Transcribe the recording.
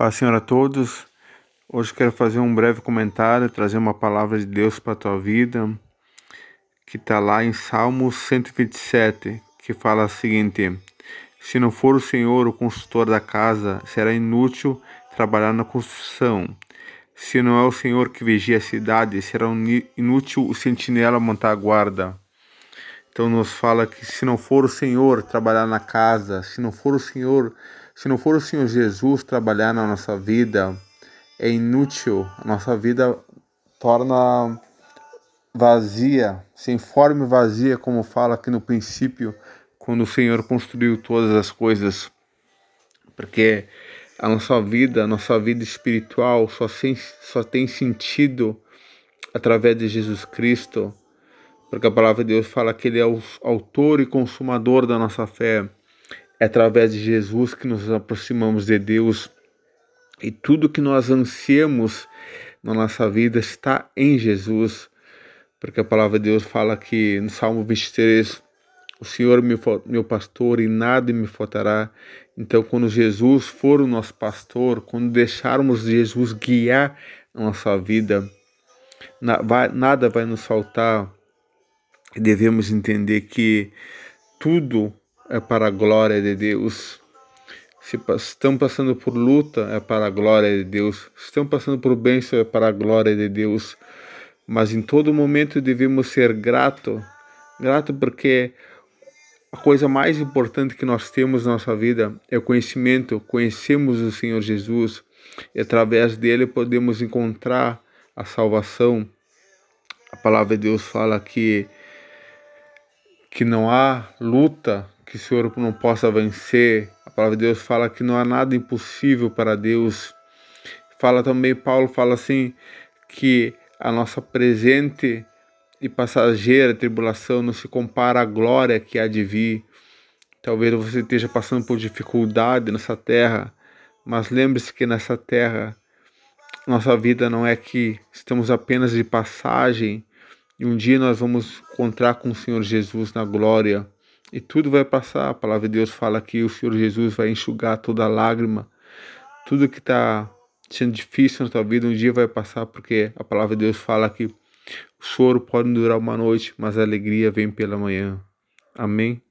Paz Senhor a todos. Hoje quero fazer um breve comentário, trazer uma palavra de Deus para a tua vida, que está lá em Salmos 127, que fala o seguinte: Se não for o Senhor o construtor da casa, será inútil trabalhar na construção. Se não é o Senhor que vigia a cidade, será inútil o sentinela montar a guarda. Então nos fala que se não for o Senhor trabalhar na casa, se não for o Senhor se não for o Senhor Jesus trabalhar na nossa vida, é inútil, a nossa vida torna vazia, sem forma e vazia, como fala aqui no princípio, quando o Senhor construiu todas as coisas. Porque a nossa vida, a nossa vida espiritual só, sem, só tem sentido através de Jesus Cristo, porque a palavra de Deus fala que Ele é o autor e consumador da nossa fé. É através de Jesus que nos aproximamos de Deus e tudo que nós ansiamos na nossa vida está em Jesus, porque a palavra de Deus fala que no Salmo 23, o Senhor é meu pastor e nada me faltará. Então, quando Jesus for o nosso pastor, quando deixarmos Jesus guiar a nossa vida, nada vai nos faltar. Devemos entender que tudo é para a glória de Deus. Se estão passando por luta, é para a glória de Deus. Se estão passando por bênção, é para a glória de Deus. Mas em todo momento devemos ser grato, grato porque a coisa mais importante que nós temos na nossa vida é o conhecimento. Conhecemos o Senhor Jesus e através dele podemos encontrar a salvação. A palavra de Deus fala que que não há luta que o Senhor não possa vencer. A palavra de Deus fala que não há nada impossível para Deus. Fala também, Paulo fala assim, que a nossa presente e passageira tribulação não se compara à glória que há de vir. Talvez você esteja passando por dificuldade nessa terra, mas lembre-se que nessa terra nossa vida não é que estamos apenas de passagem e um dia nós vamos encontrar com o Senhor Jesus na glória. E tudo vai passar. A palavra de Deus fala que o Senhor Jesus vai enxugar toda lágrima. Tudo que está sendo difícil na tua vida um dia vai passar, porque a palavra de Deus fala que o choro pode durar uma noite, mas a alegria vem pela manhã. Amém?